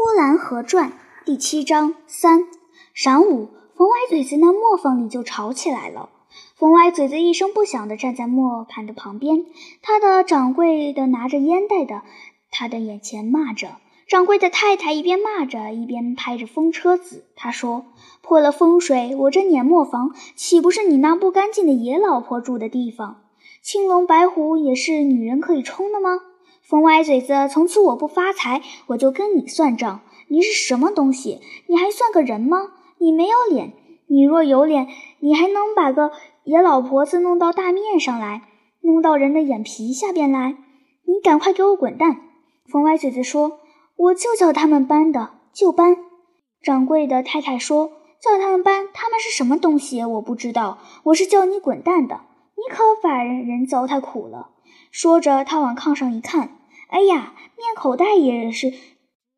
呼兰河传》第七章三。晌午，冯歪嘴子那磨坊里就吵起来了。冯歪嘴子一声不响地站在磨盘的旁边，他的掌柜的拿着烟袋的他的眼前骂着。掌柜的太太一边骂着，一边拍着风车子。他说：“破了风水，我这碾磨坊岂不是你那不干净的野老婆住的地方？青龙白虎也是女人可以冲的吗？”冯歪嘴子，从此我不发财，我就跟你算账。你是什么东西？你还算个人吗？你没有脸。你若有脸，你还能把个野老婆子弄到大面上来，弄到人的眼皮下边来？你赶快给我滚蛋！冯歪嘴子说：“我就叫他们搬的，就搬。”掌柜的太太说：“叫他们搬，他们是什么东西？我不知道。我是叫你滚蛋的。你可把人人糟蹋苦了。”说着，他往炕上一看。哎呀，面口袋也是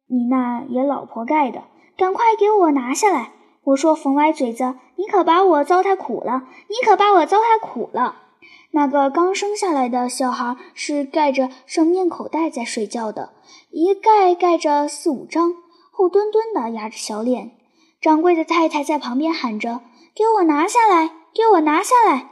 你那野老婆盖的，赶快给我拿下来！我说冯歪嘴子，你可把我糟蹋苦了，你可把我糟蹋苦了。那个刚生下来的小孩是盖着生面口袋在睡觉的，一盖盖着四五张，厚墩墩的，压着小脸。掌柜的太太在旁边喊着：“给我拿下来，给我拿下来！”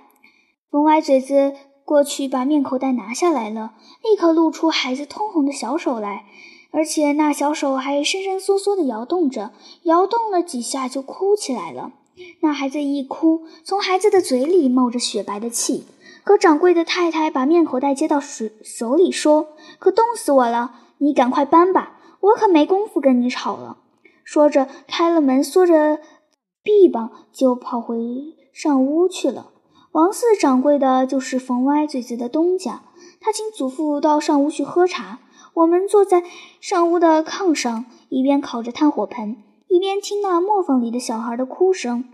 冯歪嘴子。过去把面口袋拿下来了，立刻露出孩子通红的小手来，而且那小手还伸伸缩缩地摇动着，摇动了几下就哭起来了。那孩子一哭，从孩子的嘴里冒着雪白的气。可掌柜的太太把面口袋接到手手里说：“可冻死我了，你赶快搬吧，我可没工夫跟你吵了。”说着开了门，缩着臂膀就跑回上屋去了。王四掌柜的就是冯歪嘴子的东家，他请祖父到上屋去喝茶。我们坐在上屋的炕上，一边烤着炭火盆，一边听那磨坊里的小孩的哭声。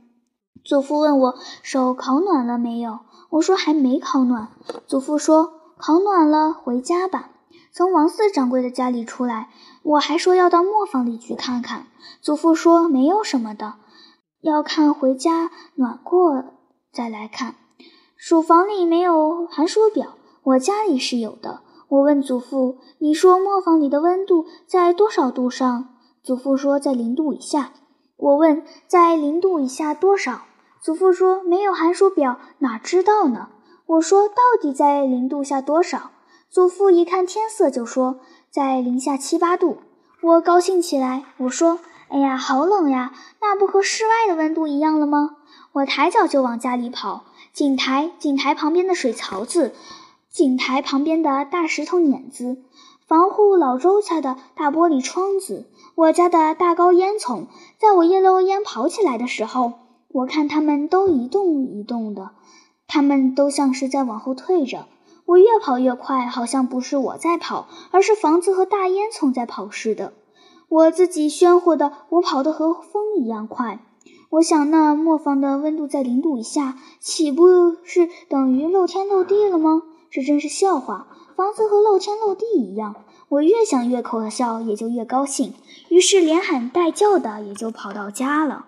祖父问我手烤暖了没有，我说还没烤暖。祖父说烤暖了，回家吧。从王四掌柜的家里出来，我还说要到磨坊里去看看。祖父说没有什么的，要看回家暖过再来看。书房里没有寒暑表，我家里是有的。我问祖父：“你说磨坊里的温度在多少度上？”祖父说：“在零度以下。”我问：“在零度以下多少？”祖父说：“没有寒暑表，哪知道呢？”我说：“到底在零度下多少？”祖父一看天色就说：“在零下七八度。”我高兴起来，我说：“哎呀，好冷呀！那不和室外的温度一样了吗？”我抬脚就往家里跑。井台，井台旁边的水槽子，井台旁边的大石头碾子，防护老周家的大玻璃窗子，我家的大高烟囱，在我一溜烟跑起来的时候，我看他们都一动一动的，他们都像是在往后退着。我越跑越快，好像不是我在跑，而是房子和大烟囱在跑似的。我自己喧呼的，我跑得和风一样快。我想，那磨坊的温度在零度以下，岂不是等于露天露地了吗？这真是笑话！房子和露天露地一样。我越想越可笑，也就越高兴，于是连喊带叫的也就跑到家了。